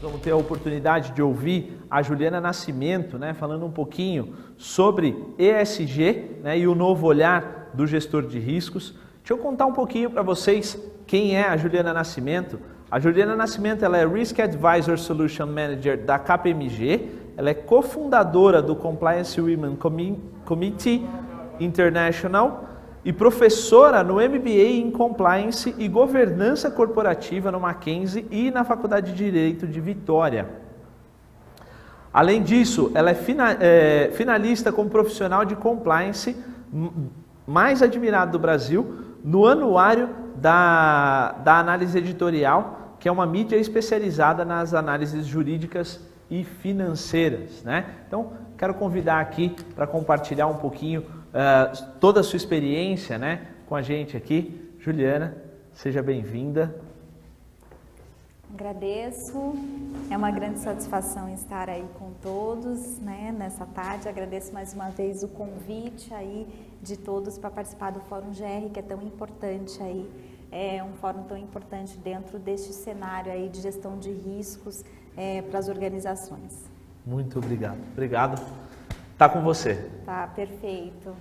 vamos ter a oportunidade de ouvir a Juliana Nascimento, né, falando um pouquinho sobre ESG né, e o novo olhar do gestor de riscos. Deixa eu contar um pouquinho para vocês quem é a Juliana Nascimento. A Juliana Nascimento ela é Risk Advisor Solution Manager da KPMG, ela é cofundadora do Compliance Women Committee International e professora no MBA em Compliance e Governança Corporativa no Mackenzie e na Faculdade de Direito de Vitória. Além disso, ela é, é finalista como profissional de compliance mais admirado do Brasil no anuário da, da análise editorial, que é uma mídia especializada nas análises jurídicas e financeiras. Né? Então, quero convidar aqui para compartilhar um pouquinho uh, toda a sua experiência né, com a gente aqui. Juliana, seja bem-vinda. Agradeço, é uma grande satisfação estar aí com todos né, nessa tarde. Agradeço mais uma vez o convite aí de todos para participar do Fórum GR, que é tão importante aí, é um fórum tão importante dentro deste cenário aí de gestão de riscos é, para as organizações. Muito obrigado. Obrigado Tá com você. Tá, perfeito.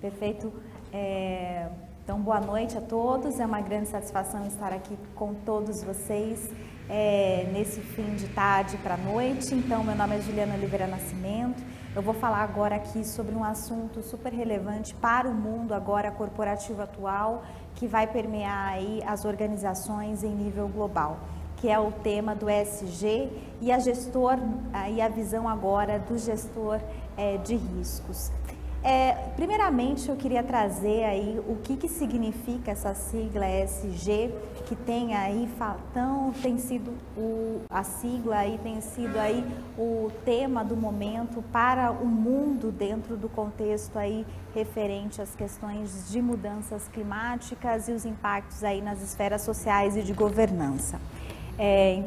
Perfeito. É, então, boa noite a todos. É uma grande satisfação estar aqui com todos vocês é, nesse fim de tarde para noite. Então, meu nome é Juliana Oliveira Nascimento. Eu vou falar agora aqui sobre um assunto super relevante para o mundo agora corporativo atual, que vai permear aí as organizações em nível global que é o tema do ESG e a gestor e a visão agora do gestor é, de riscos. É, primeiramente, eu queria trazer aí o que, que significa essa sigla ESG, que tem aí, tão, tem sido o, a sigla aí, tem sido aí o tema do momento para o mundo dentro do contexto aí referente às questões de mudanças climáticas e os impactos aí nas esferas sociais e de governança. É,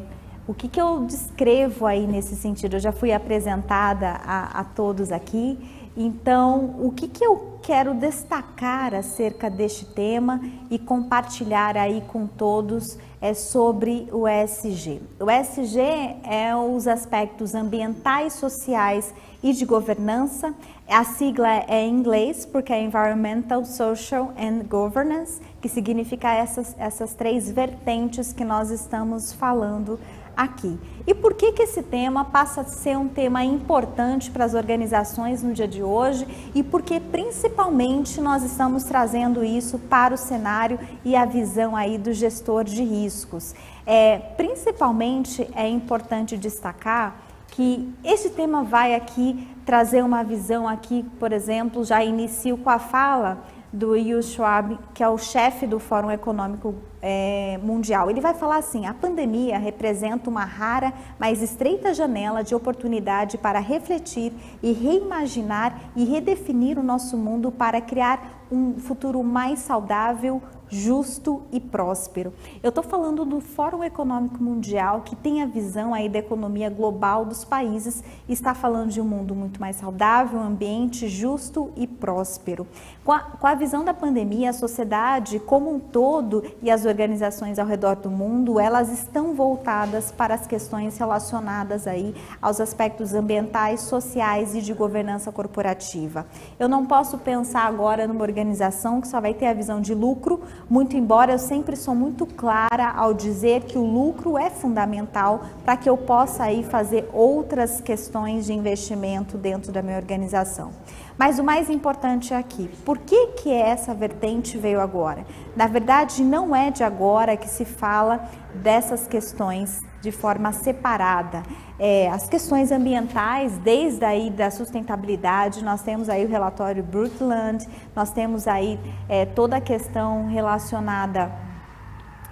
o que, que eu descrevo aí nesse sentido? Eu já fui apresentada a, a todos aqui, então o que, que eu quero destacar acerca deste tema e compartilhar aí com todos é sobre o ESG. O ESG é os aspectos ambientais, sociais e de governança. A sigla é em inglês porque é Environmental, Social and Governance, que significa essas, essas três vertentes que nós estamos falando aqui. E por que, que esse tema passa a ser um tema importante para as organizações no dia de hoje e porque principalmente nós estamos trazendo isso para o cenário e a visão aí do gestor de riscos. É, principalmente é importante destacar que esse tema vai aqui trazer uma visão aqui, por exemplo, já inicio com a fala do Will Schwab, que é o chefe do Fórum Econômico é, Mundial. Ele vai falar assim: a pandemia representa uma rara, mas estreita janela de oportunidade para refletir e reimaginar e redefinir o nosso mundo para criar um futuro mais saudável, justo e próspero. Eu estou falando do Fórum Econômico Mundial, que tem a visão aí da economia global dos países, está falando de um mundo muito mais saudável, ambiente justo e próspero. Com a, com a visão da pandemia, a sociedade como um todo e as organizações ao redor do mundo, elas estão voltadas para as questões relacionadas aí aos aspectos ambientais, sociais e de governança corporativa. Eu não posso pensar agora numa organização que só vai ter a visão de lucro, muito embora eu sempre sou muito clara ao dizer que o lucro é fundamental para que eu possa aí fazer outras questões de investimento dentro da minha organização. Mas o mais importante é aqui, por que, que essa vertente veio agora? Na verdade, não é de agora que se fala dessas questões de forma separada. É, as questões ambientais, desde aí da sustentabilidade, nós temos aí o relatório Brundtland, nós temos aí é, toda a questão relacionada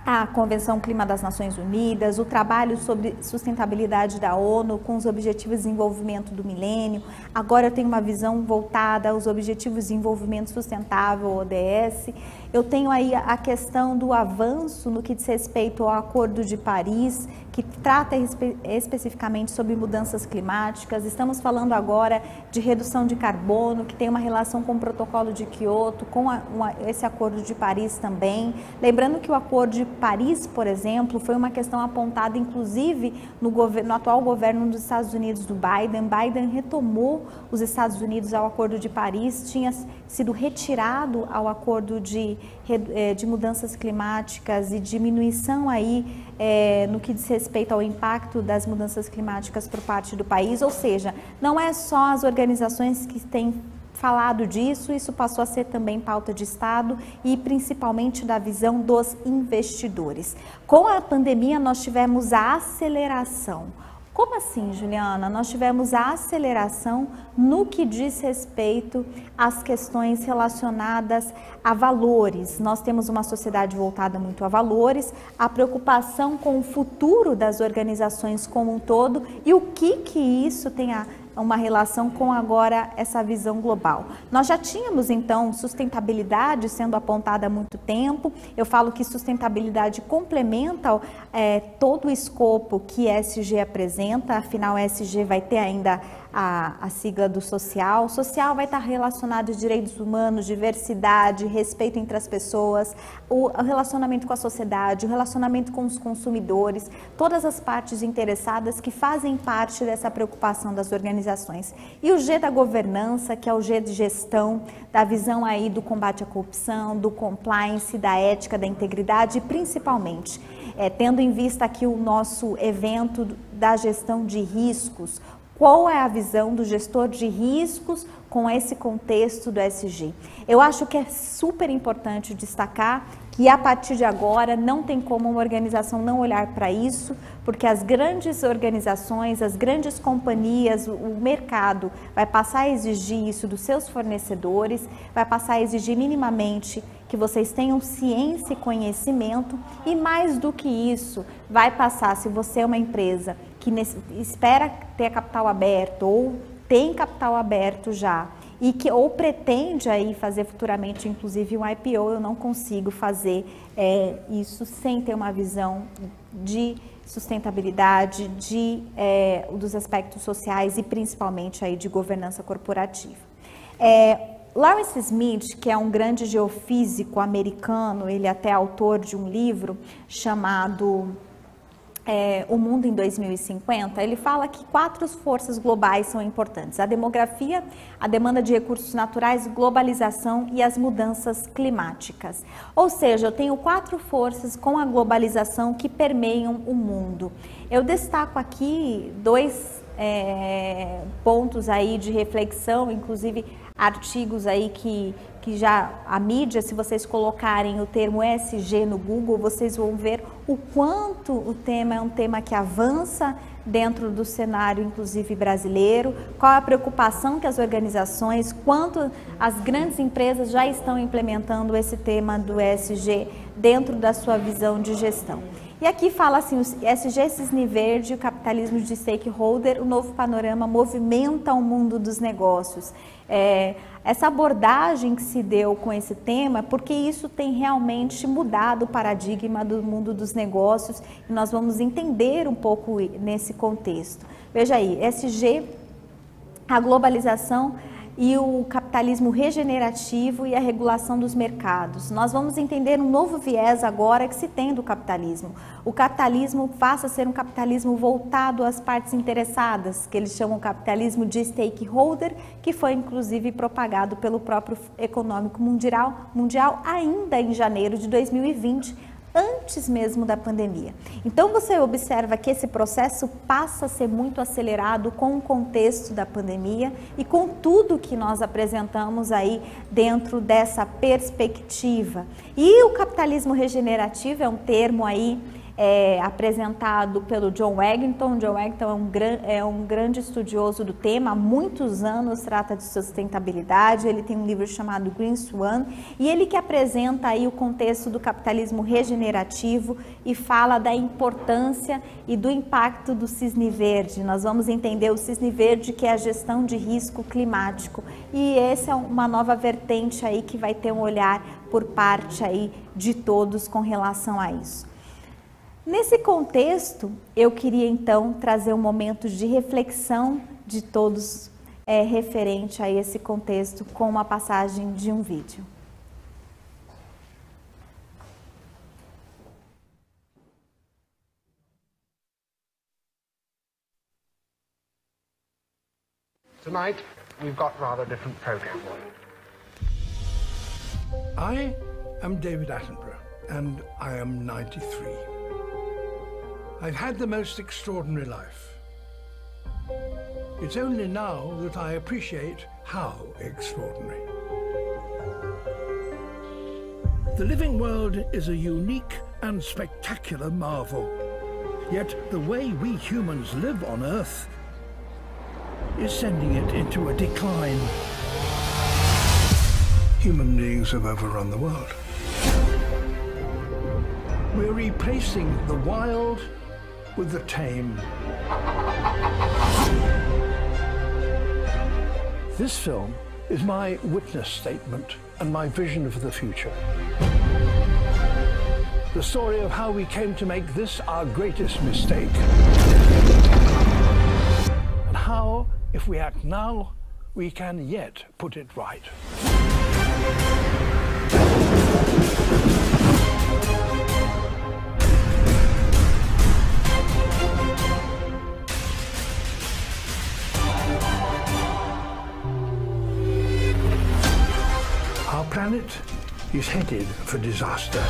a Convenção Clima das Nações Unidas, o trabalho sobre sustentabilidade da ONU com os Objetivos de Desenvolvimento do Milênio. Agora eu tenho uma visão voltada aos Objetivos de Desenvolvimento Sustentável, ODS. Eu tenho aí a questão do avanço no que diz respeito ao Acordo de Paris, que trata espe especificamente sobre mudanças climáticas. Estamos falando agora de redução de carbono, que tem uma relação com o Protocolo de Quioto, com a, uma, esse Acordo de Paris também. Lembrando que o Acordo de Paris, por exemplo, foi uma questão apontada, inclusive, no, governo, no atual governo dos Estados Unidos do Biden. Biden retomou os Estados Unidos ao Acordo de Paris, tinha sido retirado ao Acordo de, eh, de mudanças climáticas e diminuição aí é, no que diz respeito ao impacto das mudanças climáticas por parte do país. Ou seja, não é só as organizações que têm falado disso, isso passou a ser também pauta de Estado e principalmente da visão dos investidores. Com a pandemia, nós tivemos a aceleração. Como assim, Juliana? Nós tivemos a aceleração no que diz respeito às questões relacionadas a valores. Nós temos uma sociedade voltada muito a valores, a preocupação com o futuro das organizações como um todo e o que que isso tem a uma relação com agora essa visão global. Nós já tínhamos então sustentabilidade sendo apontada há muito tempo. Eu falo que sustentabilidade complementa é, todo o escopo que SG apresenta, afinal, SG vai ter ainda a, a sigla do social. Social vai estar relacionado a direitos humanos, diversidade, respeito entre as pessoas, o, o relacionamento com a sociedade, o relacionamento com os consumidores, todas as partes interessadas que fazem parte dessa preocupação das organizações. E o G da governança, que é o G de gestão, da visão aí do combate à corrupção, do compliance, da ética, da integridade e principalmente é, tendo em vista aqui o nosso evento da gestão de riscos, qual é a visão do gestor de riscos com esse contexto do SG? Eu acho que é super importante destacar que a partir de agora não tem como uma organização não olhar para isso, porque as grandes organizações, as grandes companhias, o mercado vai passar a exigir isso dos seus fornecedores, vai passar a exigir minimamente que vocês tenham ciência e conhecimento e mais do que isso, vai passar se você é uma empresa que espera ter capital aberto ou tem capital aberto já e que ou pretende aí fazer futuramente, inclusive um IPO, eu não consigo fazer é, isso sem ter uma visão de sustentabilidade, de é, dos aspectos sociais e principalmente aí de governança corporativa. É, Lawrence Smith, que é um grande geofísico americano, ele é até autor de um livro chamado é, O Mundo em 2050, ele fala que quatro forças globais são importantes: a demografia, a demanda de recursos naturais, globalização e as mudanças climáticas. Ou seja, eu tenho quatro forças com a globalização que permeiam o mundo. Eu destaco aqui dois é, pontos aí de reflexão, inclusive artigos aí que, que já a mídia, se vocês colocarem o termo SG no Google, vocês vão ver o quanto o tema é um tema que avança dentro do cenário, inclusive brasileiro, qual a preocupação que as organizações, quanto as grandes empresas já estão implementando esse tema do SG dentro da sua visão de gestão. E aqui fala assim, o SG Cisne Verde, o capitalismo de stakeholder, o novo panorama movimenta o mundo dos negócios. É, essa abordagem que se deu com esse tema, porque isso tem realmente mudado o paradigma do mundo dos negócios e nós vamos entender um pouco nesse contexto. Veja aí, SG, a globalização e o capitalismo regenerativo e a regulação dos mercados. Nós vamos entender um novo viés agora que se tem do capitalismo. O capitalismo passa a ser um capitalismo voltado às partes interessadas, que eles chamam capitalismo de stakeholder, que foi inclusive propagado pelo próprio Econômico Mundial, mundial ainda em janeiro de 2020 antes mesmo da pandemia. Então você observa que esse processo passa a ser muito acelerado com o contexto da pandemia e com tudo que nós apresentamos aí dentro dessa perspectiva. E o capitalismo regenerativo é um termo aí é, apresentado pelo John Wellington. John Wellington é um, gran, é um grande estudioso do tema, há muitos anos trata de sustentabilidade. Ele tem um livro chamado Green Swan e ele que apresenta aí o contexto do capitalismo regenerativo e fala da importância e do impacto do cisne verde. Nós vamos entender o cisne verde que é a gestão de risco climático e essa é uma nova vertente aí que vai ter um olhar por parte aí de todos com relação a isso. Nesse contexto, eu queria então trazer um momento de reflexão de todos é, referente a esse contexto com uma passagem de um vídeo. Tonight, we've got rather different program. I am David Attenborough, and I am 93. I've had the most extraordinary life. It's only now that I appreciate how extraordinary. The living world is a unique and spectacular marvel. Yet the way we humans live on Earth is sending it into a decline. Human beings have overrun the world. We're replacing the wild with the tame. This film is my witness statement and my vision for the future. The story of how we came to make this our greatest mistake. And how, if we act now, we can yet put it right. Planet is headed for disaster.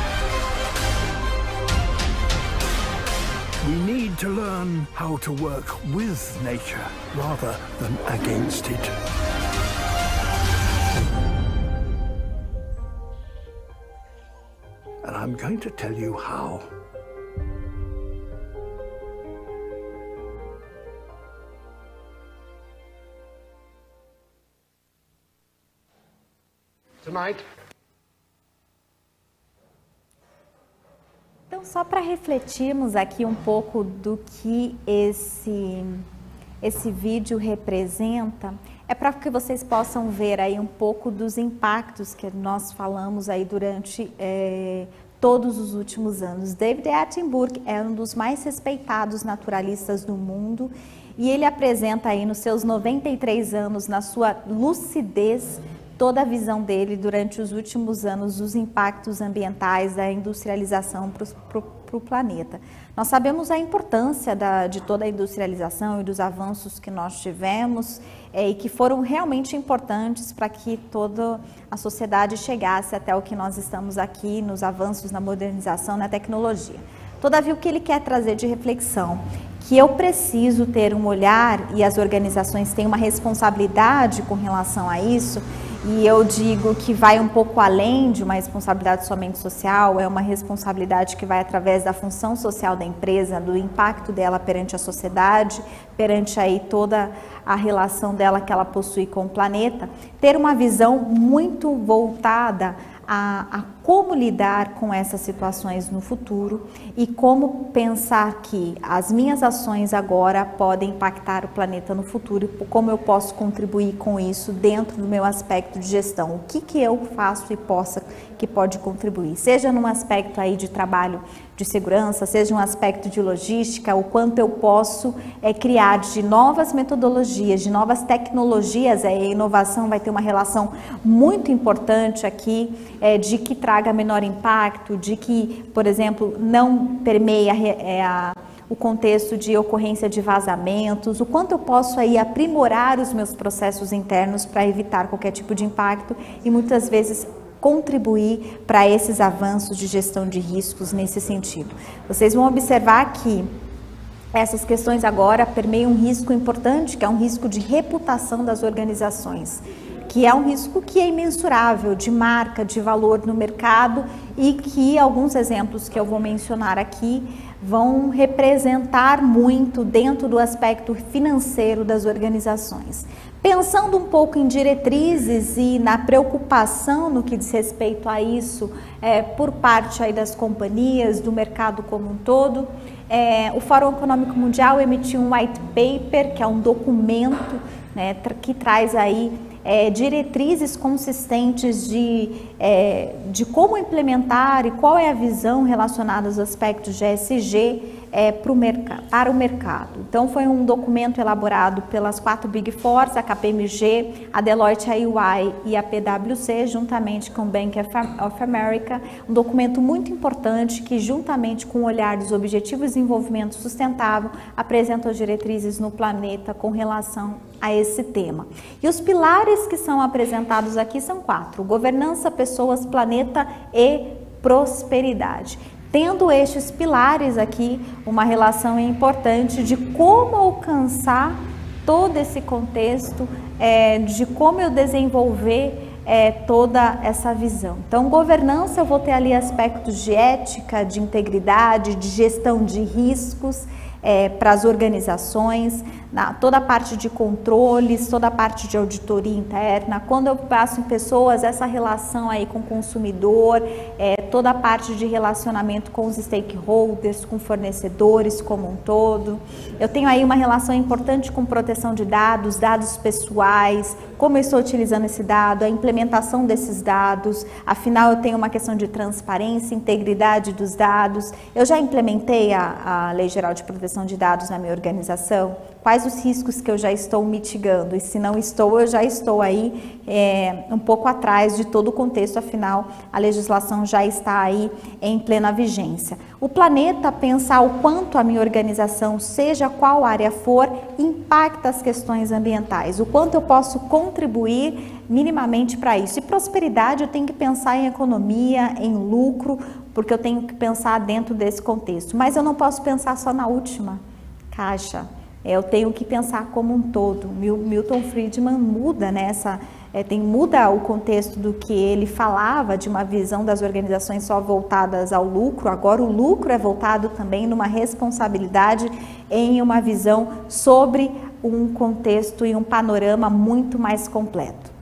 We need to learn how to work with nature rather than against it. And I'm going to tell you how. Tonight, Então, só para refletirmos aqui um pouco do que esse, esse vídeo representa, é para que vocês possam ver aí um pouco dos impactos que nós falamos aí durante é, todos os últimos anos. David Attenborough é um dos mais respeitados naturalistas do mundo e ele apresenta aí nos seus 93 anos, na sua lucidez, toda a visão dele durante os últimos anos dos impactos ambientais da industrialização para o planeta. Nós sabemos a importância da, de toda a industrialização e dos avanços que nós tivemos é, e que foram realmente importantes para que toda a sociedade chegasse até o que nós estamos aqui nos avanços na modernização, na tecnologia. Todavia, o que ele quer trazer de reflexão que eu preciso ter um olhar e as organizações têm uma responsabilidade com relação a isso, e eu digo que vai um pouco além de uma responsabilidade somente social, é uma responsabilidade que vai através da função social da empresa, do impacto dela perante a sociedade, perante aí toda a relação dela que ela possui com o planeta, ter uma visão muito voltada a, a, como lidar com essas situações no futuro e como pensar que as minhas ações agora podem impactar o planeta no futuro e como eu posso contribuir com isso dentro do meu aspecto de gestão. O que, que eu faço e possa que pode contribuir, seja num aspecto aí de trabalho de segurança, seja um aspecto de logística, o quanto eu posso é, criar de novas metodologias, de novas tecnologias, é, a inovação vai ter uma relação muito importante aqui, é, de que traga menor impacto, de que, por exemplo, não permeia é, a, o contexto de ocorrência de vazamentos, o quanto eu posso aí aprimorar os meus processos internos para evitar qualquer tipo de impacto e muitas vezes contribuir para esses avanços de gestão de riscos nesse sentido. Vocês vão observar que essas questões agora permeiam um risco importante, que é um risco de reputação das organizações, que é um risco que é imensurável de marca, de valor no mercado e que alguns exemplos que eu vou mencionar aqui vão representar muito dentro do aspecto financeiro das organizações. Pensando um pouco em diretrizes e na preocupação no que diz respeito a isso é, por parte aí das companhias, do mercado como um todo, é, o Fórum Econômico Mundial emitiu um white paper, que é um documento né, que traz aí é, diretrizes consistentes de, é, de como implementar e qual é a visão relacionada aos aspectos de ESG é, o para o mercado. Então, foi um documento elaborado pelas quatro Big Fours, a KPMG, a Deloitte, a EY e a PwC, juntamente com o Bank of America, um documento muito importante que, juntamente com o olhar dos Objetivos de Desenvolvimento Sustentável, apresenta as diretrizes no planeta com relação a esse tema. E os pilares que são apresentados aqui são quatro: governança, pessoas, planeta e prosperidade. Tendo estes pilares aqui, uma relação importante de como alcançar todo esse contexto, é, de como eu desenvolver é, toda essa visão. Então, governança, eu vou ter ali aspectos de ética, de integridade, de gestão de riscos é, para as organizações, na, toda a parte de controles, toda a parte de auditoria interna. Quando eu passo em pessoas, essa relação aí com o consumidor, é, toda a parte de relacionamento com os stakeholders, com fornecedores como um todo. Eu tenho aí uma relação importante com proteção de dados, dados pessoais, como eu estou utilizando esse dado, a implementação desses dados. Afinal, eu tenho uma questão de transparência, integridade dos dados. Eu já implementei a, a Lei Geral de Proteção de Dados na minha organização quais os riscos que eu já estou mitigando e se não estou, eu já estou aí é, um pouco atrás de todo o contexto, afinal a legislação já está aí em plena vigência. O planeta pensar o quanto a minha organização, seja qual área for, impacta as questões ambientais, o quanto eu posso contribuir minimamente para isso. E prosperidade eu tenho que pensar em economia, em lucro, porque eu tenho que pensar dentro desse contexto. Mas eu não posso pensar só na última caixa eu tenho que pensar como um todo. Milton Friedman muda nessa, é, tem, muda o contexto do que ele falava de uma visão das organizações só voltadas ao lucro. Agora o lucro é voltado também numa responsabilidade em uma visão sobre um contexto e um panorama muito mais completo.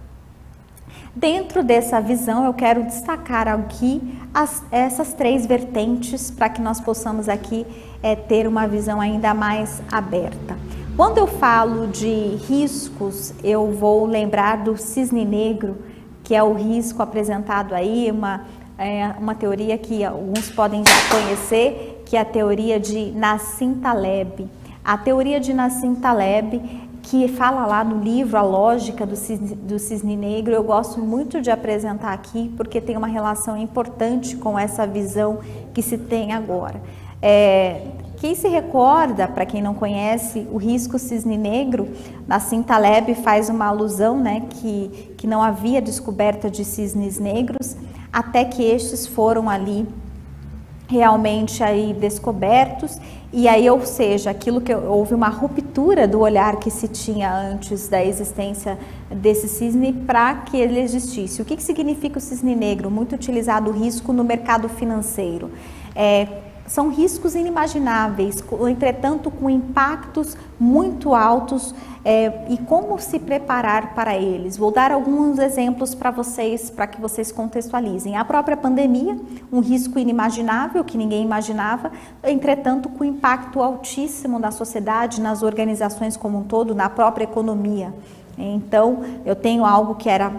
Dentro dessa visão, eu quero destacar aqui as, essas três vertentes para que nós possamos aqui é, ter uma visão ainda mais aberta. Quando eu falo de riscos, eu vou lembrar do cisne negro, que é o risco apresentado aí, uma, é, uma teoria que alguns podem já conhecer, que é a teoria de Nassim Taleb. A teoria de Nassim Taleb que fala lá no livro A Lógica do Cisne, do Cisne Negro, eu gosto muito de apresentar aqui porque tem uma relação importante com essa visão que se tem agora. É, quem se recorda, para quem não conhece, o risco cisne negro, Nassim Taleb faz uma alusão né, que, que não havia descoberta de cisnes negros até que estes foram ali realmente aí descobertos e aí, ou seja, aquilo que houve uma ruptura do olhar que se tinha antes da existência desse cisne para que ele existisse. O que, que significa o cisne negro? Muito utilizado o risco no mercado financeiro. É, são riscos inimagináveis, entretanto com impactos muito altos é, e como se preparar para eles. Vou dar alguns exemplos para vocês, para que vocês contextualizem. A própria pandemia, um risco inimaginável que ninguém imaginava, entretanto com impacto altíssimo na sociedade, nas organizações como um todo, na própria economia. Então, eu tenho algo que era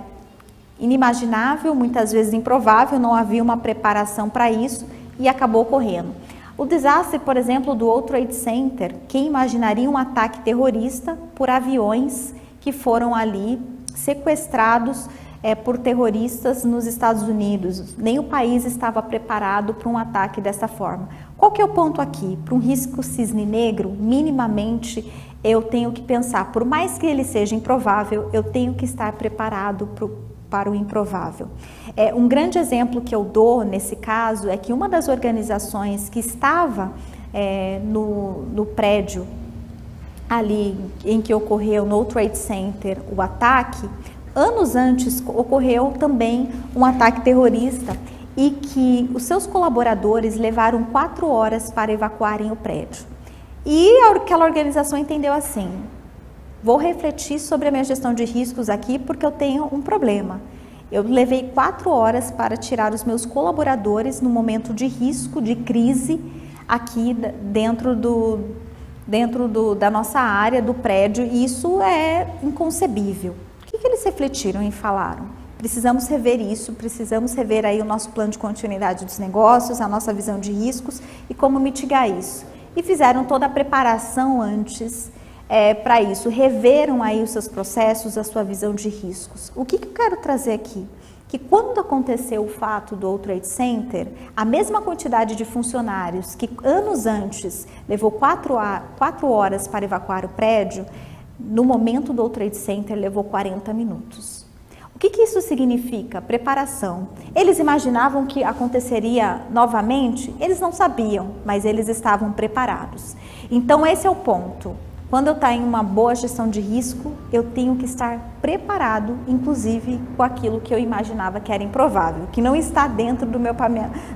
inimaginável, muitas vezes improvável, não havia uma preparação para isso e acabou ocorrendo. O desastre, por exemplo, do World Trade Center, quem imaginaria um ataque terrorista por aviões que foram ali sequestrados é, por terroristas nos Estados Unidos? Nem o país estava preparado para um ataque dessa forma. Qual que é o ponto aqui? Para um risco cisne negro, minimamente eu tenho que pensar, por mais que ele seja improvável, eu tenho que estar preparado para para o improvável. É, um grande exemplo que eu dou nesse caso é que uma das organizações que estava é, no, no prédio ali em que ocorreu no Trade Center o ataque, anos antes ocorreu também um ataque terrorista e que os seus colaboradores levaram quatro horas para evacuarem o prédio. E aquela organização entendeu assim: Vou refletir sobre a minha gestão de riscos aqui porque eu tenho um problema. Eu levei quatro horas para tirar os meus colaboradores no momento de risco, de crise, aqui dentro, do, dentro do, da nossa área, do prédio, e isso é inconcebível. O que, que eles refletiram e falaram? Precisamos rever isso, precisamos rever aí o nosso plano de continuidade dos negócios, a nossa visão de riscos e como mitigar isso. E fizeram toda a preparação antes é, para isso, reveram aí os seus processos, a sua visão de riscos. O que, que eu quero trazer aqui? Que quando aconteceu o fato do World Trade Center, a mesma quantidade de funcionários que anos antes levou quatro, quatro horas para evacuar o prédio, no momento do World Trade Center levou 40 minutos. O que, que isso significa? Preparação. Eles imaginavam que aconteceria novamente? Eles não sabiam, mas eles estavam preparados. Então, esse é o ponto. Quando eu estou em uma boa gestão de risco, eu tenho que estar preparado, inclusive com aquilo que eu imaginava que era improvável, que não está dentro do meu,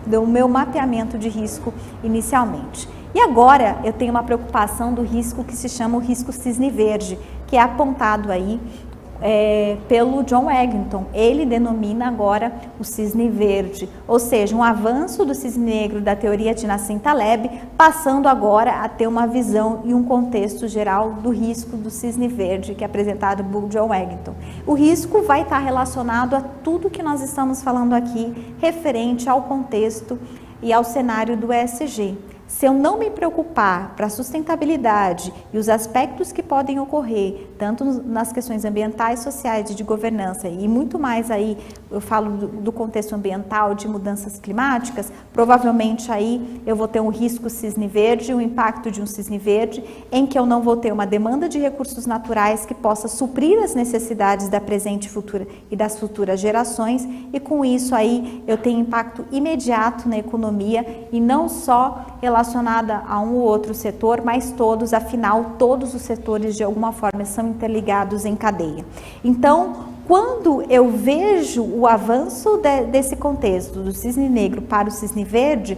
do meu mapeamento de risco inicialmente. E agora eu tenho uma preocupação do risco que se chama o risco cisne verde, que é apontado aí é, pelo John Eglinton. Ele denomina agora o cisne verde, ou seja, um avanço do cisne negro da teoria de Nassim Taleb, passando agora a ter uma visão e um contexto geral do risco do cisne verde, que é apresentado por John Eglinton. O risco vai estar relacionado a tudo que nós estamos falando aqui, referente ao contexto e ao cenário do ESG. Se eu não me preocupar para a sustentabilidade e os aspectos que podem ocorrer, tanto nas questões ambientais, sociais e de governança, e muito mais aí, eu falo do, do contexto ambiental, de mudanças climáticas, provavelmente aí eu vou ter um risco cisne verde, um impacto de um cisne verde, em que eu não vou ter uma demanda de recursos naturais que possa suprir as necessidades da presente e futura e das futuras gerações, e com isso aí eu tenho impacto imediato na economia e não só relacionada a um ou outro setor, mas todos, afinal, todos os setores de alguma forma são interligados em cadeia. Então, quando eu vejo o avanço de, desse contexto do cisne negro para o cisne verde,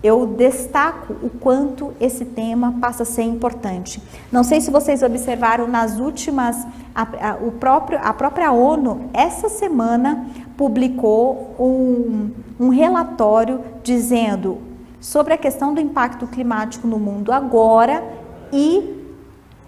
eu destaco o quanto esse tema passa a ser importante. Não sei se vocês observaram nas últimas, a, a, o próprio, a própria ONU, essa semana, publicou um, um relatório dizendo sobre a questão do impacto climático no mundo agora e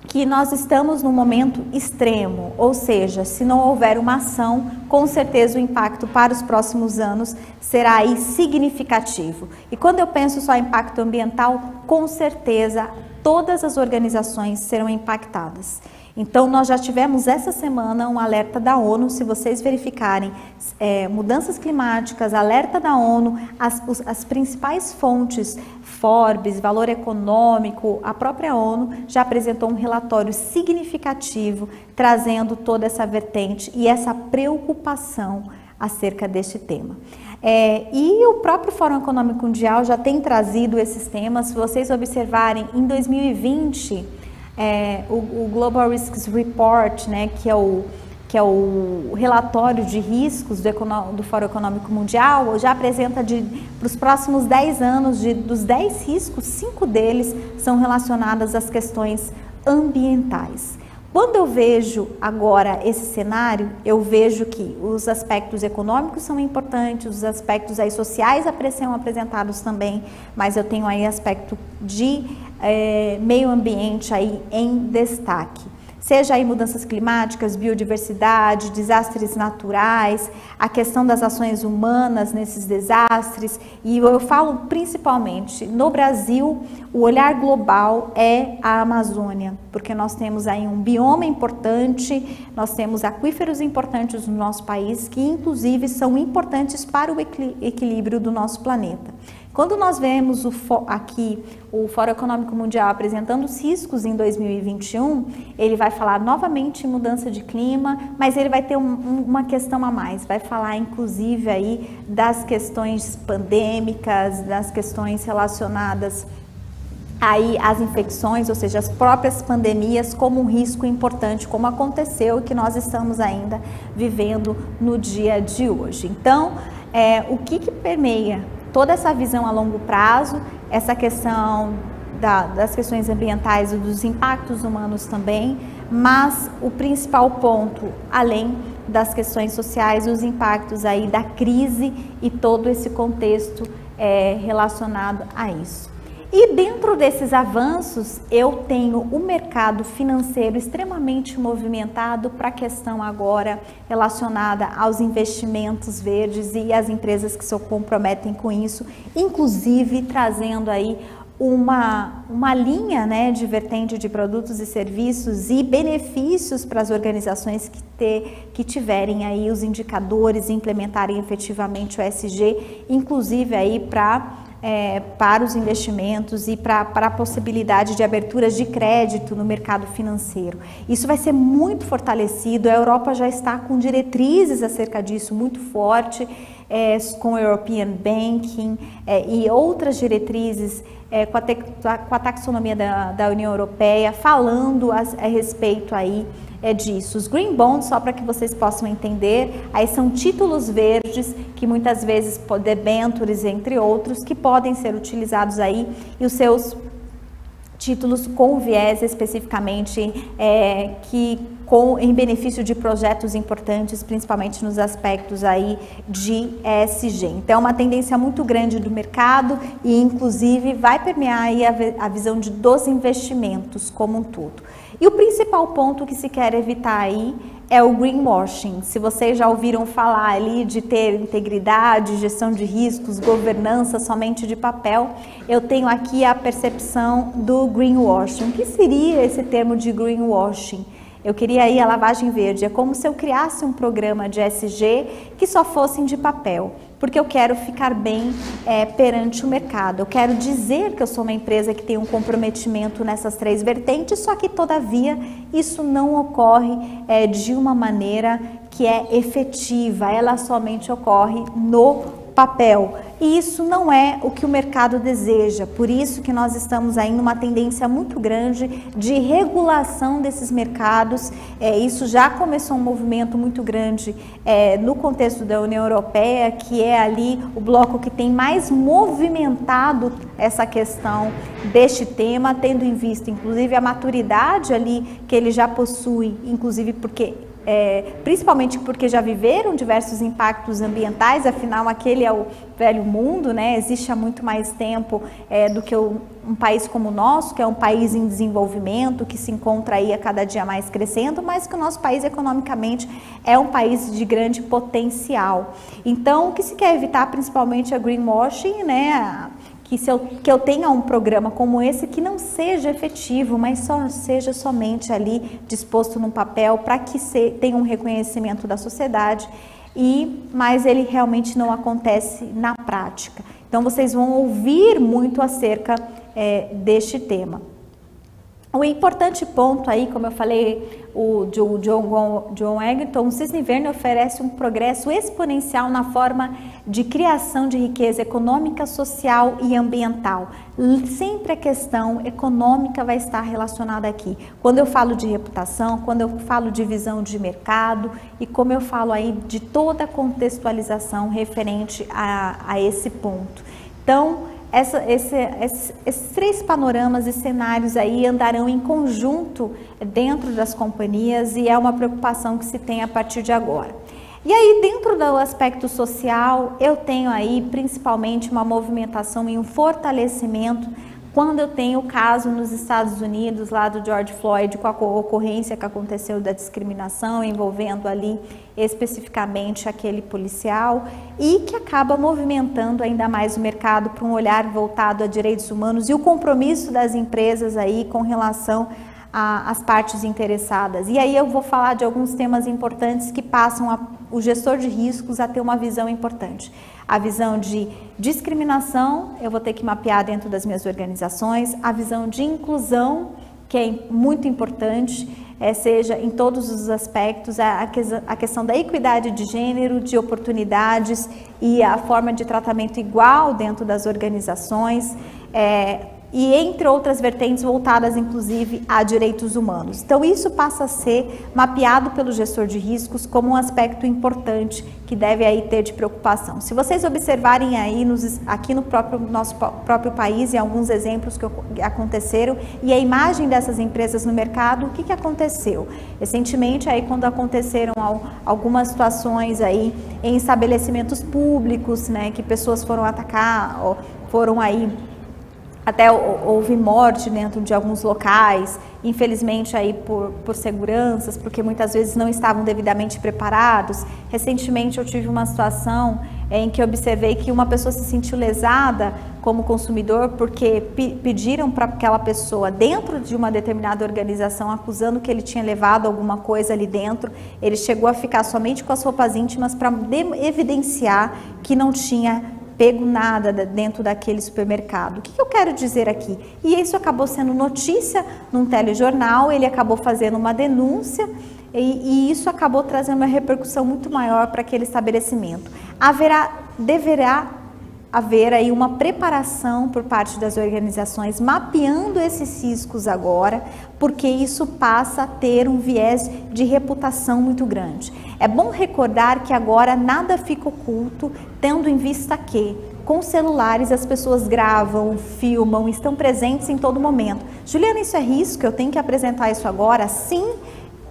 que nós estamos num momento extremo, ou seja, se não houver uma ação, com certeza o impacto para os próximos anos será aí significativo. E quando eu penso só em impacto ambiental, com certeza todas as organizações serão impactadas. Então, nós já tivemos essa semana um alerta da ONU. Se vocês verificarem é, mudanças climáticas, alerta da ONU, as, os, as principais fontes, Forbes, Valor Econômico, a própria ONU já apresentou um relatório significativo trazendo toda essa vertente e essa preocupação acerca deste tema. É, e o próprio Fórum Econômico Mundial já tem trazido esses temas. Se vocês observarem, em 2020 é, o, o, Global Risks Report, né, que é o que é o relatório de riscos do, do Fórum Econômico Mundial, já apresenta para os próximos 10 anos, de, dos 10 riscos, 5 deles são relacionados às questões ambientais. Quando eu vejo agora esse cenário, eu vejo que os aspectos econômicos são importantes, os aspectos aí sociais são apresentados também, mas eu tenho aí aspecto de é, meio ambiente aí em destaque. Seja aí mudanças climáticas, biodiversidade, desastres naturais, a questão das ações humanas nesses desastres, e eu falo principalmente no Brasil, o olhar global é a Amazônia, porque nós temos aí um bioma importante, nós temos aquíferos importantes no nosso país, que inclusive são importantes para o equilíbrio do nosso planeta. Quando nós vemos o, aqui o Fórum Econômico Mundial apresentando os riscos em 2021, ele vai falar novamente em mudança de clima, mas ele vai ter um, uma questão a mais, vai falar inclusive aí das questões pandêmicas, das questões relacionadas aí as infecções, ou seja, as próprias pandemias como um risco importante, como aconteceu e que nós estamos ainda vivendo no dia de hoje. Então, é, o que, que permeia toda essa visão a longo prazo, essa questão da, das questões ambientais e dos impactos humanos também, mas o principal ponto, além das questões sociais, os impactos aí da crise e todo esse contexto é, relacionado a isso. E dentro desses avanços, eu tenho o mercado financeiro extremamente movimentado para a questão agora relacionada aos investimentos verdes e as empresas que se comprometem com isso, inclusive trazendo aí uma, uma linha né, de vertente de produtos e serviços e benefícios para as organizações que, ter, que tiverem aí os indicadores e implementarem efetivamente o SG, inclusive aí para é, para os investimentos e para, para a possibilidade de aberturas de crédito no mercado financeiro. Isso vai ser muito fortalecido, a Europa já está com diretrizes acerca disso muito forte, é, com o European Banking é, e outras diretrizes é, com, a te, com, a taxonomia da, da União Europeia, falando a, a respeito aí é disso. Os green bonds, só para que vocês possam entender, aí são títulos verdes que muitas vezes debentures entre outros que podem ser utilizados aí e os seus títulos com viés especificamente é, que com, em benefício de projetos importantes, principalmente nos aspectos aí de ESG. Então, é uma tendência muito grande do mercado e, inclusive, vai permear aí a, a visão de, dos investimentos como um todo. E o principal ponto que se quer evitar aí é o greenwashing. Se vocês já ouviram falar ali de ter integridade, gestão de riscos, governança somente de papel, eu tenho aqui a percepção do greenwashing. O que seria esse termo de greenwashing? Eu queria aí a lavagem verde. É como se eu criasse um programa de SG que só fossem de papel porque eu quero ficar bem é, perante o mercado. Eu quero dizer que eu sou uma empresa que tem um comprometimento nessas três vertentes, só que todavia isso não ocorre é, de uma maneira que é efetiva, ela somente ocorre no papel. E isso não é o que o mercado deseja. Por isso que nós estamos aí numa tendência muito grande de regulação desses mercados. É, isso já começou um movimento muito grande é, no contexto da União Europeia, que é ali o bloco que tem mais movimentado essa questão deste tema, tendo em vista inclusive a maturidade ali que ele já possui, inclusive porque é, principalmente porque já viveram diversos impactos ambientais, afinal aquele é o velho mundo, né? existe há muito mais tempo é, do que o, um país como o nosso, que é um país em desenvolvimento, que se encontra aí a cada dia mais crescendo, mas que o nosso país economicamente é um país de grande potencial. Então, o que se quer evitar principalmente é greenwashing, né? que, se eu, que eu tenha um programa como esse que não seja efetivo, mas só seja somente ali disposto num papel para que se, tenha um reconhecimento da sociedade e mas ele realmente não acontece na prática. Então vocês vão ouvir muito acerca é, deste tema. O importante ponto aí, como eu falei, o John, John o Cisne Verde oferece um progresso exponencial na forma de criação de riqueza econômica, social e ambiental. Sempre a questão econômica vai estar relacionada aqui. Quando eu falo de reputação, quando eu falo de visão de mercado e como eu falo aí de toda a contextualização referente a, a esse ponto. Então, essa, esse, esses, esses três panoramas e cenários aí andarão em conjunto dentro das companhias e é uma preocupação que se tem a partir de agora. E aí, dentro do aspecto social, eu tenho aí principalmente uma movimentação e um fortalecimento quando eu tenho o caso nos Estados Unidos, lá do George Floyd, com a ocorrência que aconteceu da discriminação, envolvendo ali especificamente aquele policial, e que acaba movimentando ainda mais o mercado para um olhar voltado a direitos humanos e o compromisso das empresas aí com relação às partes interessadas. E aí eu vou falar de alguns temas importantes que passam a, o gestor de riscos a ter uma visão importante a visão de discriminação, eu vou ter que mapear dentro das minhas organizações, a visão de inclusão, que é muito importante, é, seja em todos os aspectos, a, a, questão da equidade de gênero, de oportunidades e a forma de tratamento igual dentro das organizações. É, e entre outras vertentes voltadas inclusive a direitos humanos. Então isso passa a ser mapeado pelo gestor de riscos como um aspecto importante que deve aí ter de preocupação. Se vocês observarem aí nos, aqui no próprio nosso próprio país e alguns exemplos que aconteceram e a imagem dessas empresas no mercado, o que, que aconteceu? Recentemente aí quando aconteceram algumas situações aí em estabelecimentos públicos, né, que pessoas foram atacar, foram aí até houve morte dentro de alguns locais, infelizmente aí por, por seguranças, porque muitas vezes não estavam devidamente preparados. Recentemente eu tive uma situação em que observei que uma pessoa se sentiu lesada como consumidor porque pediram para aquela pessoa dentro de uma determinada organização acusando que ele tinha levado alguma coisa ali dentro. Ele chegou a ficar somente com as roupas íntimas para evidenciar que não tinha pego nada dentro daquele supermercado. O que eu quero dizer aqui? E isso acabou sendo notícia num telejornal, ele acabou fazendo uma denúncia e, e isso acabou trazendo uma repercussão muito maior para aquele estabelecimento. Haverá, deverá haver aí uma preparação por parte das organizações mapeando esses riscos agora, porque isso passa a ter um viés de reputação muito grande. É bom recordar que agora nada fica oculto, tendo em vista que com celulares as pessoas gravam, filmam, estão presentes em todo momento. Juliana, isso é risco? Eu tenho que apresentar isso agora? Sim,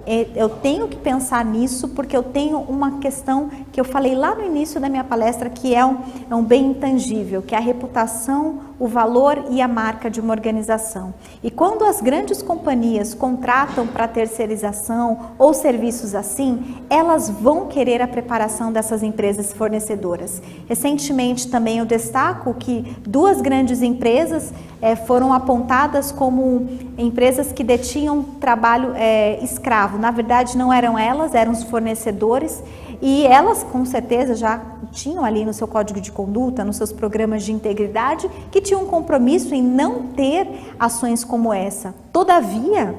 é, eu tenho que pensar nisso porque eu tenho uma questão que eu falei lá no início da minha palestra que é um, é um bem intangível, que é a reputação o valor e a marca de uma organização. E quando as grandes companhias contratam para terceirização ou serviços assim, elas vão querer a preparação dessas empresas fornecedoras. Recentemente também eu destaco que duas grandes empresas é, foram apontadas como empresas que detinham trabalho é, escravo. Na verdade, não eram elas, eram os fornecedores. E elas, com certeza, já tinham ali no seu código de conduta, nos seus programas de integridade, que tinham um compromisso em não ter ações como essa. Todavia,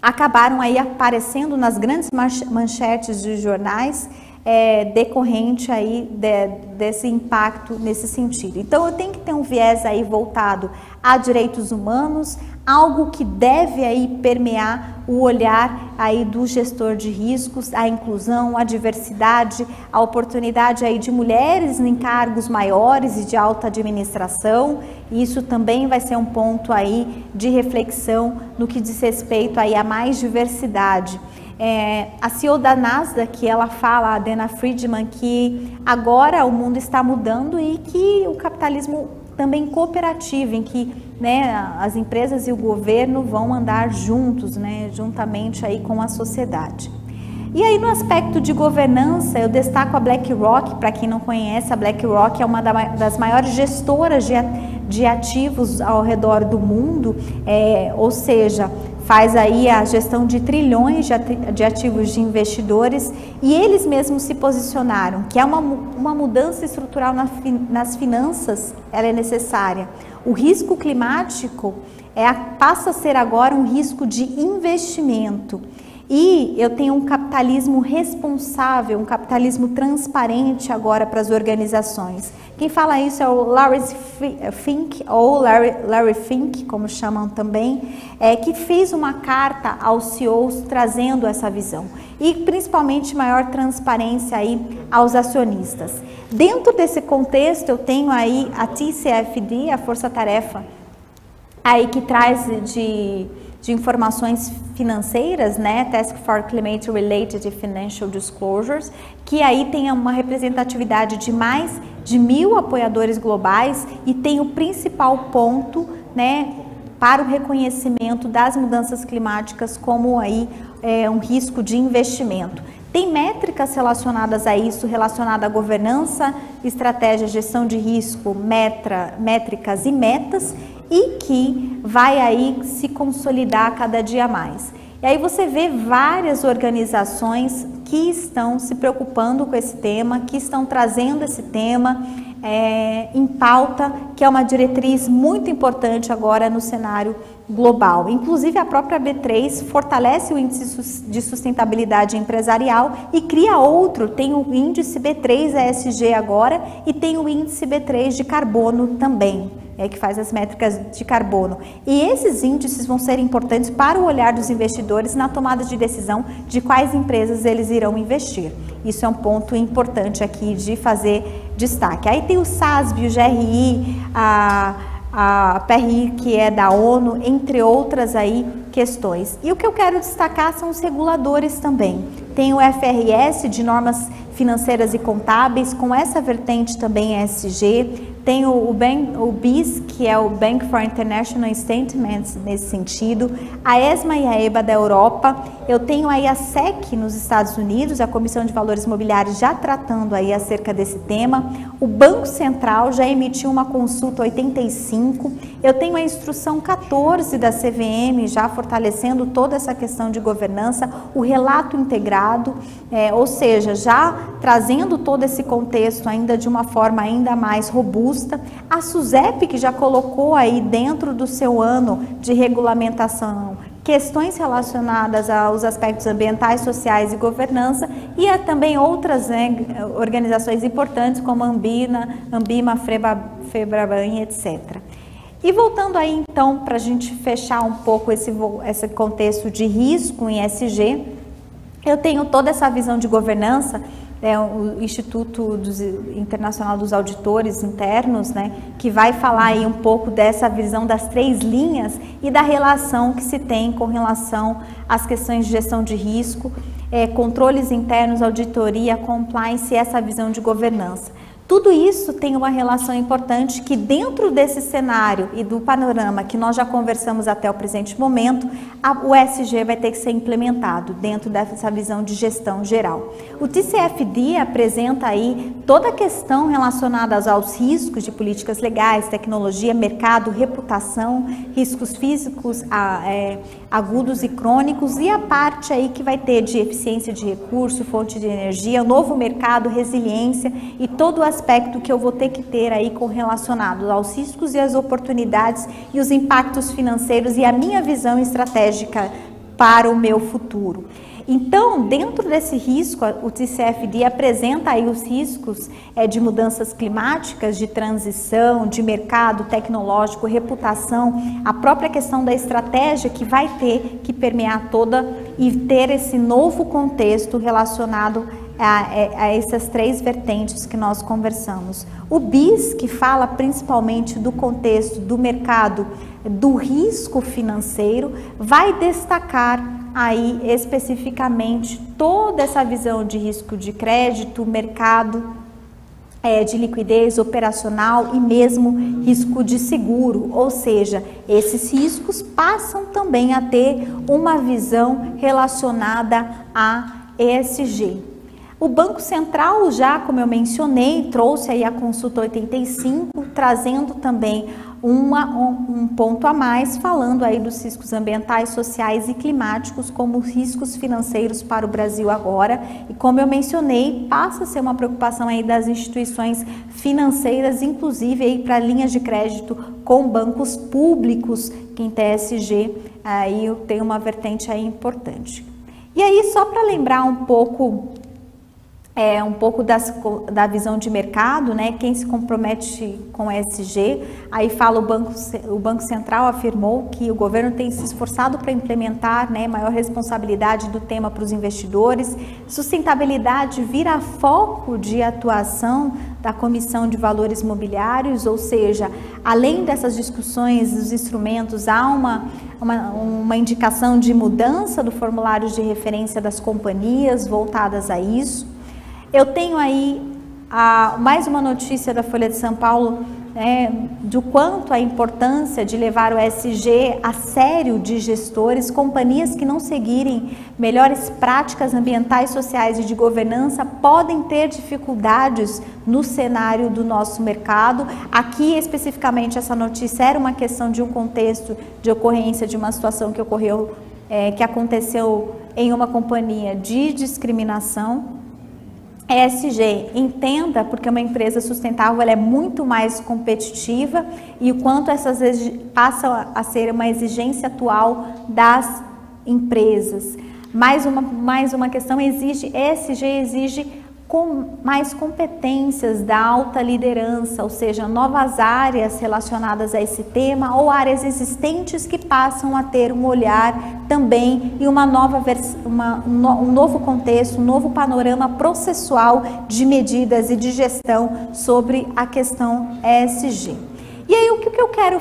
acabaram aí aparecendo nas grandes manchetes de jornais é, decorrente aí de, desse impacto nesse sentido. Então eu tenho que ter um viés aí voltado a direitos humanos, algo que deve aí permear o olhar aí do gestor de riscos, a inclusão, a diversidade, a oportunidade aí de mulheres em cargos maiores e de alta administração. Isso também vai ser um ponto aí de reflexão no que diz respeito aí a mais diversidade. É, a CEO da Nasdaq, ela fala, a Dana Friedman, que agora o mundo está mudando e que o capitalismo também cooperativo, em que né, as empresas e o governo vão andar juntos, né, juntamente aí com a sociedade. E aí no aspecto de governança, eu destaco a BlackRock, para quem não conhece, a BlackRock é uma das maiores gestoras de ativos ao redor do mundo, é, ou seja, faz aí a gestão de trilhões de ativos de investidores e eles mesmos se posicionaram que é uma, uma mudança estrutural nas finanças, ela é necessária. O risco climático é, passa a ser agora um risco de investimento. E eu tenho um capitalismo responsável, um capitalismo transparente agora para as organizações. Quem fala isso é o Larry Fink, ou Larry, Larry Fink, como chamam também, é, que fez uma carta aos CEOs trazendo essa visão. E principalmente maior transparência aí aos acionistas. Dentro desse contexto, eu tenho aí a TCFD, a Força Tarefa, aí que traz de de informações financeiras, né, Task for Climate Related Financial Disclosures, que aí tem uma representatividade de mais de mil apoiadores globais e tem o principal ponto, né, para o reconhecimento das mudanças climáticas como aí é, um risco de investimento. Tem métricas relacionadas a isso, relacionada à governança, estratégia, gestão de risco, metra, métricas e metas, e que vai aí se consolidar cada dia mais. E aí você vê várias organizações que estão se preocupando com esse tema, que estão trazendo esse tema é, em pauta, que é uma diretriz muito importante agora no cenário global. Inclusive, a própria B3 fortalece o índice de sustentabilidade empresarial e cria outro. Tem o índice B3 ESG agora e tem o índice B3 de carbono também é, que faz as métricas de carbono. E esses índices vão ser importantes para o olhar dos investidores na tomada de decisão de quais empresas eles irão investir. Isso é um ponto importante aqui de fazer destaque. Aí tem o SASB, o GRI, a, a PRI, que é da ONU, entre outras aí questões. E o que eu quero destacar são os reguladores também. Tem o FRS de normas financeiras e contábeis, com essa vertente também ESG, tem o, o, BIS, que é o Bank for International Statements nesse sentido, a ESMA e a EBA da Europa. Eu tenho aí a SEC nos Estados Unidos, a Comissão de Valores Imobiliários já tratando aí acerca desse tema. O Banco Central já emitiu uma consulta 85. Eu tenho a instrução 14 da CVM já fortalecendo toda essa questão de governança, o relato integrado, é, ou seja, já trazendo todo esse contexto ainda de uma forma ainda mais robusta. A SUSEP, que já colocou aí dentro do seu ano de regulamentação questões relacionadas aos aspectos ambientais, sociais e governança, e há também outras né, organizações importantes como a Ambina, Ambima, Febraban, etc. E voltando aí então para a gente fechar um pouco esse, esse contexto de risco em SG, eu tenho toda essa visão de governança é o Instituto dos, Internacional dos Auditores Internos, né, que vai falar aí um pouco dessa visão das três linhas e da relação que se tem com relação às questões de gestão de risco, é, controles internos, auditoria, compliance e essa visão de governança. Tudo isso tem uma relação importante que dentro desse cenário e do panorama que nós já conversamos até o presente momento, a, o SG vai ter que ser implementado dentro dessa visão de gestão geral. O TCFD apresenta aí toda a questão relacionada aos riscos de políticas legais, tecnologia, mercado, reputação, riscos físicos, a, é, agudos e crônicos e a parte aí que vai ter de eficiência de recurso, fonte de energia, novo mercado, resiliência e todo o que eu vou ter que ter aí correlacionado aos riscos e as oportunidades e os impactos financeiros e a minha visão estratégica para o meu futuro. Então, dentro desse risco, o TCFD apresenta aí os riscos é, de mudanças climáticas, de transição, de mercado tecnológico, reputação, a própria questão da estratégia que vai ter que permear toda e ter esse novo contexto relacionado a, a, essas três vertentes que nós conversamos. O BIS, que fala principalmente do contexto do mercado do risco financeiro, vai destacar aí especificamente toda essa visão de risco de crédito, mercado, é, de liquidez operacional e mesmo risco de seguro, ou seja, esses riscos passam também a ter uma visão relacionada a ESG. O Banco Central já, como eu mencionei, trouxe aí a consulta 85, trazendo também uma, um, um, ponto a mais, falando aí dos riscos ambientais, sociais e climáticos como riscos financeiros para o Brasil agora. E como eu mencionei, passa a ser uma preocupação aí das instituições financeiras, inclusive aí para linhas de crédito com bancos públicos, que em TSG aí tem uma vertente aí importante. E aí, só para lembrar um pouco é, um pouco das, da visão de mercado, né? Quem se compromete com ESG, aí fala o Banco, o Banco Central afirmou que o governo tem se esforçado para implementar né, maior responsabilidade do tema para os investidores. Sustentabilidade vira foco de atuação da Comissão de Valores Mobiliários, ou seja, além dessas discussões dos instrumentos, há uma, uma, uma indicação de mudança do formulário de referência das companhias voltadas a isso. Eu tenho aí a, mais uma notícia da Folha de São Paulo né, do quanto a importância de levar o SG a sério de gestores, companhias que não seguirem melhores práticas ambientais, sociais e de governança podem ter dificuldades no cenário do nosso mercado. Aqui especificamente essa notícia era uma questão de um contexto de ocorrência de uma situação que ocorreu, é, que aconteceu em uma companhia de discriminação ESG, entenda porque uma empresa sustentável é muito mais competitiva e o quanto essas passa a ser uma exigência atual das empresas. Mais uma, mais uma questão exige, ESG exige com mais competências da alta liderança, ou seja, novas áreas relacionadas a esse tema ou áreas existentes que passam a ter um olhar também e uma nova uma, um novo contexto, um novo panorama processual de medidas e de gestão sobre a questão ESG. E aí o que eu quero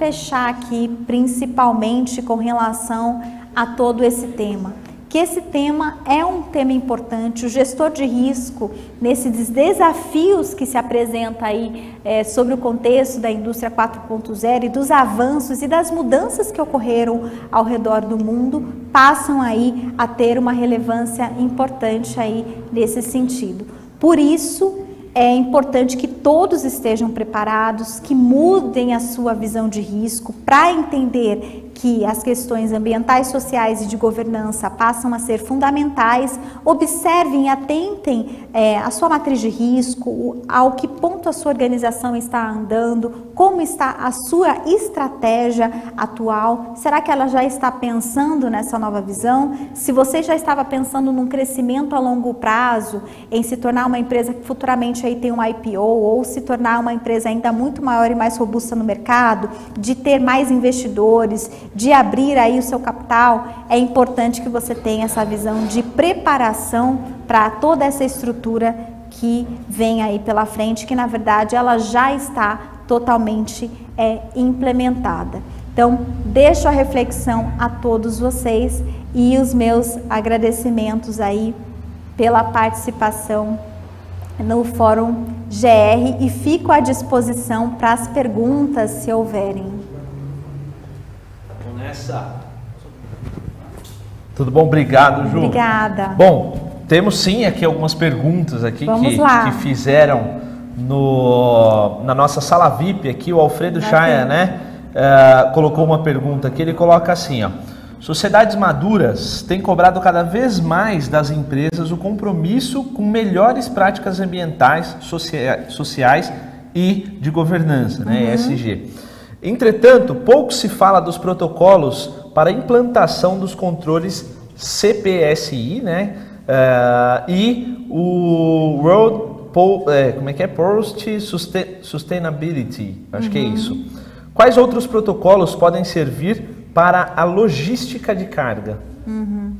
fechar aqui, principalmente com relação a todo esse tema? Que esse tema é um tema importante. O gestor de risco, nesses desafios que se apresenta aí é, sobre o contexto da indústria 4.0 e dos avanços e das mudanças que ocorreram ao redor do mundo, passam aí a ter uma relevância importante aí nesse sentido. Por isso, é importante que todos estejam preparados, que mudem a sua visão de risco para entender que as questões ambientais, sociais e de governança passam a ser fundamentais. Observem e atentem é, a sua matriz de risco, ao que ponto a sua organização está andando, como está a sua estratégia atual. Será que ela já está pensando nessa nova visão? Se você já estava pensando num crescimento a longo prazo, em se tornar uma empresa que futuramente aí tem um IPO ou se tornar uma empresa ainda muito maior e mais robusta no mercado, de ter mais investidores, de abrir aí o seu capital, é importante que você tenha essa visão de preparação para toda essa estrutura que vem aí pela frente, que na verdade ela já está totalmente é, implementada. Então, deixo a reflexão a todos vocês e os meus agradecimentos aí pela participação no Fórum GR e fico à disposição para as perguntas se houverem. Tudo bom? Obrigado, Ju. Obrigada. Bom, temos sim aqui algumas perguntas aqui que, que, fizeram no, na nossa sala VIP aqui, o Alfredo Chaya, né? Uh, colocou uma pergunta aqui, ele coloca assim, ó. Sociedades maduras têm cobrado cada vez mais das empresas o compromisso com melhores práticas ambientais, sociais e de governança, né, uhum. ESG. Entretanto, pouco se fala dos protocolos para implantação dos controles CPSI, né, uh, e o World é, como é que é Post Sustainability, acho uhum. que é uhum. isso. Quais outros protocolos podem servir para a logística de carga. Uhum.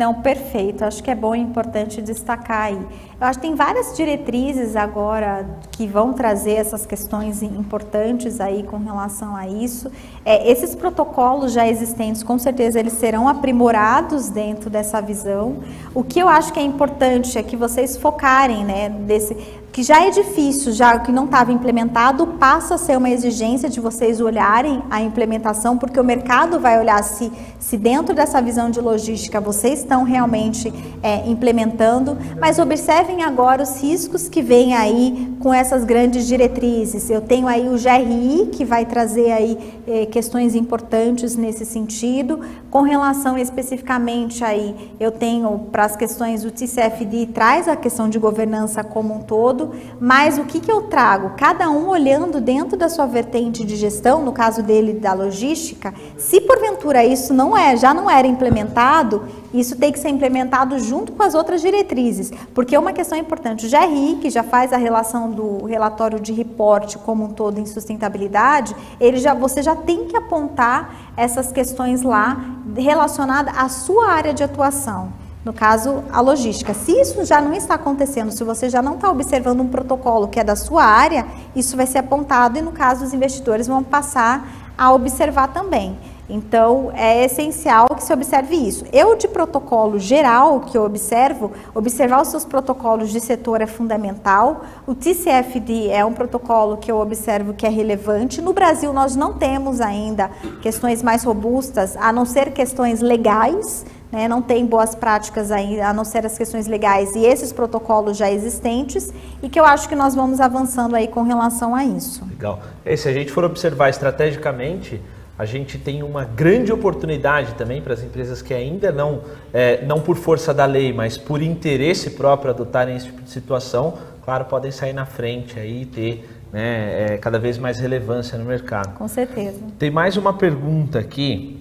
Não, perfeito. Acho que é bom e importante destacar aí. Eu acho que tem várias diretrizes agora que vão trazer essas questões importantes aí com relação a isso. É, esses protocolos já existentes, com certeza, eles serão aprimorados dentro dessa visão. O que eu acho que é importante é que vocês focarem, né, desse, que já é difícil, já que não estava implementado, passa a ser uma exigência de vocês olharem a implementação, porque o mercado vai olhar se, se dentro dessa visão de logística vocês estão realmente é, implementando, mas observem agora os riscos que vêm aí com essas grandes diretrizes. Eu tenho aí o GRI, que vai trazer aí é, questões importantes nesse sentido, com relação especificamente aí, eu tenho para as questões do TCFD, traz a questão de governança como um todo, todo, mas o que, que eu trago? Cada um olhando dentro da sua vertente de gestão, no caso dele da logística, se porventura isso não é, já não era implementado, isso tem que ser implementado junto com as outras diretrizes, porque uma questão importante, o GRI, que já faz a relação do relatório de reporte como um todo em sustentabilidade, ele já, você já tem que apontar essas questões lá relacionadas à sua área de atuação. No caso, a logística. Se isso já não está acontecendo, se você já não está observando um protocolo que é da sua área, isso vai ser apontado e, no caso, os investidores vão passar a observar também. Então, é essencial que se observe isso. Eu, de protocolo geral, que eu observo, observar os seus protocolos de setor é fundamental. O TCFD é um protocolo que eu observo que é relevante. No Brasil, nós não temos ainda questões mais robustas, a não ser questões legais, né, não tem boas práticas aí, a não ser as questões legais e esses protocolos já existentes, e que eu acho que nós vamos avançando aí com relação a isso. Legal. E se a gente for observar estrategicamente, a gente tem uma grande oportunidade também para as empresas que ainda não, é, não por força da lei, mas por interesse próprio adotarem esse tipo de situação, claro, podem sair na frente aí e ter né, é, cada vez mais relevância no mercado. Com certeza. Tem mais uma pergunta aqui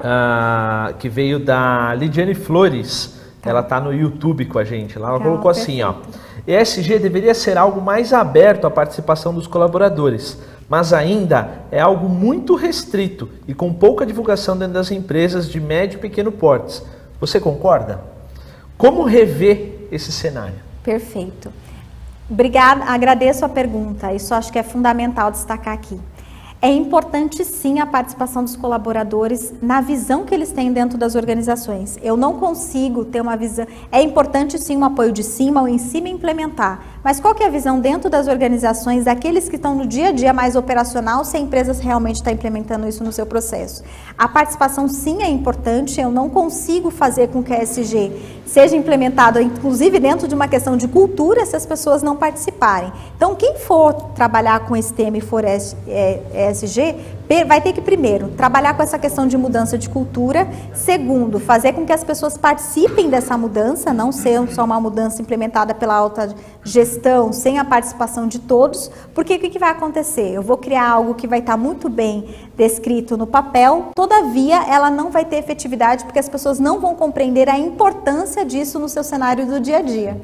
uh, que veio da Lidiane Flores. Tá. Ela está no YouTube com a gente. Ela tá, colocou assim, ó. ESG deveria ser algo mais aberto à participação dos colaboradores, mas ainda é algo muito restrito e com pouca divulgação dentro das empresas de médio e pequeno portes. Você concorda? Como rever esse cenário? Perfeito. Obrigada, agradeço a pergunta. Isso acho que é fundamental destacar aqui. É importante sim a participação dos colaboradores na visão que eles têm dentro das organizações. Eu não consigo ter uma visão. É importante sim um apoio de cima ou em cima implementar, Mas qual que é a visão dentro das organizações daqueles que estão no dia a dia mais operacional, se a empresa realmente está implementando isso no seu processo? A participação sim é importante, eu não consigo fazer com que a ESG seja implementada, inclusive dentro de uma questão de cultura, se as pessoas não participarem. Então, quem for trabalhar com esse tema e for ESG, vai ter que, primeiro, trabalhar com essa questão de mudança de cultura. Segundo, fazer com que as pessoas participem dessa mudança, não ser só uma mudança implementada pela alta gestão, sem a participação de todos. Porque o que vai acontecer? Eu vou criar algo que vai estar muito bem descrito no papel, todavia, ela não vai ter efetividade porque as pessoas não vão compreender a importância disso no seu cenário do dia a dia.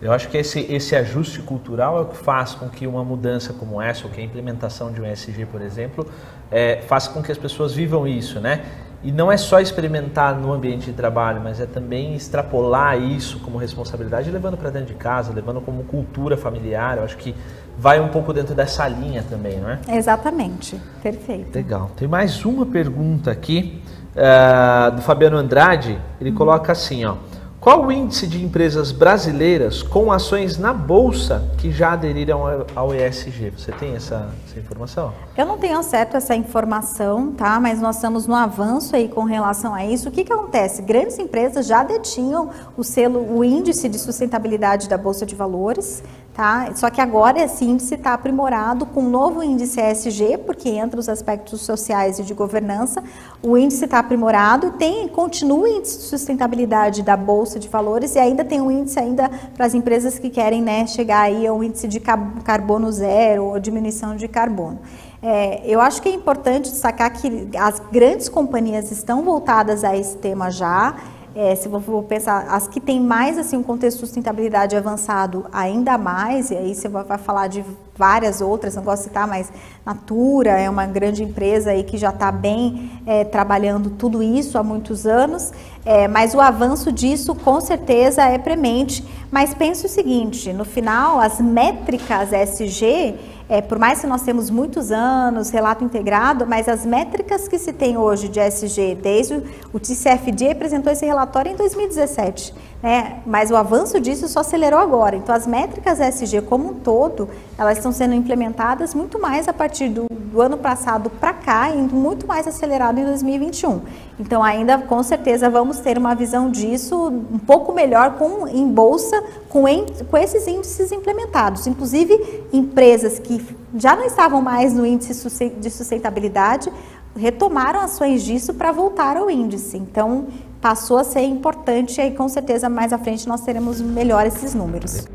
Eu acho que esse, esse ajuste cultural é o que faz com que uma mudança como essa, ou que a implementação de um ESG, por exemplo, é, faça com que as pessoas vivam isso, né? E não é só experimentar no ambiente de trabalho, mas é também extrapolar isso como responsabilidade, levando para dentro de casa, levando como cultura familiar. Eu acho que vai um pouco dentro dessa linha também, não é? Exatamente, perfeito. Legal. Tem mais uma pergunta aqui uh, do Fabiano Andrade. Ele coloca assim, ó. Qual o índice de empresas brasileiras com ações na bolsa que já aderiram ao ESG? Você tem essa, essa, informação? Eu não tenho certo essa informação, tá? Mas nós estamos no avanço aí com relação a isso. O que, que acontece? Grandes empresas já detinham o selo, o índice de sustentabilidade da bolsa de valores. Tá? Só que agora esse índice está aprimorado com um novo índice ESG, porque entra os aspectos sociais e de governança. O índice está aprimorado, tem, continua o índice de sustentabilidade da Bolsa de Valores e ainda tem um índice ainda para as empresas que querem né, chegar aí ao índice de carbono zero ou diminuição de carbono. É, eu acho que é importante destacar que as grandes companhias estão voltadas a esse tema já. É, se eu for pensar, as que têm mais assim um contexto de sustentabilidade avançado, ainda mais, e aí você vai, falar de várias outras, não gosto de citar, mas Natura é uma grande empresa aí que já está bem é, trabalhando tudo isso há muitos anos, é, mas o avanço disso com certeza é premente. Mas pense o seguinte, no final, as métricas SG é, por mais que nós temos muitos anos, relato integrado, mas as métricas que se tem hoje de SG, desde o TCFD apresentou esse relatório em 2017, né? mas o avanço disso só acelerou agora. Então, as métricas SG como um todo, elas estão sendo implementadas muito mais a partir do, do ano passado para cá, indo muito mais acelerado em 2021. Então, ainda com certeza vamos ter uma visão disso um pouco melhor com, em bolsa, com, em, com esses índices implementados. Inclusive, empresas que já não estavam mais no índice de sustentabilidade, retomaram ações disso para voltar ao índice. Então, passou a ser importante e com certeza mais à frente nós teremos melhor esses números.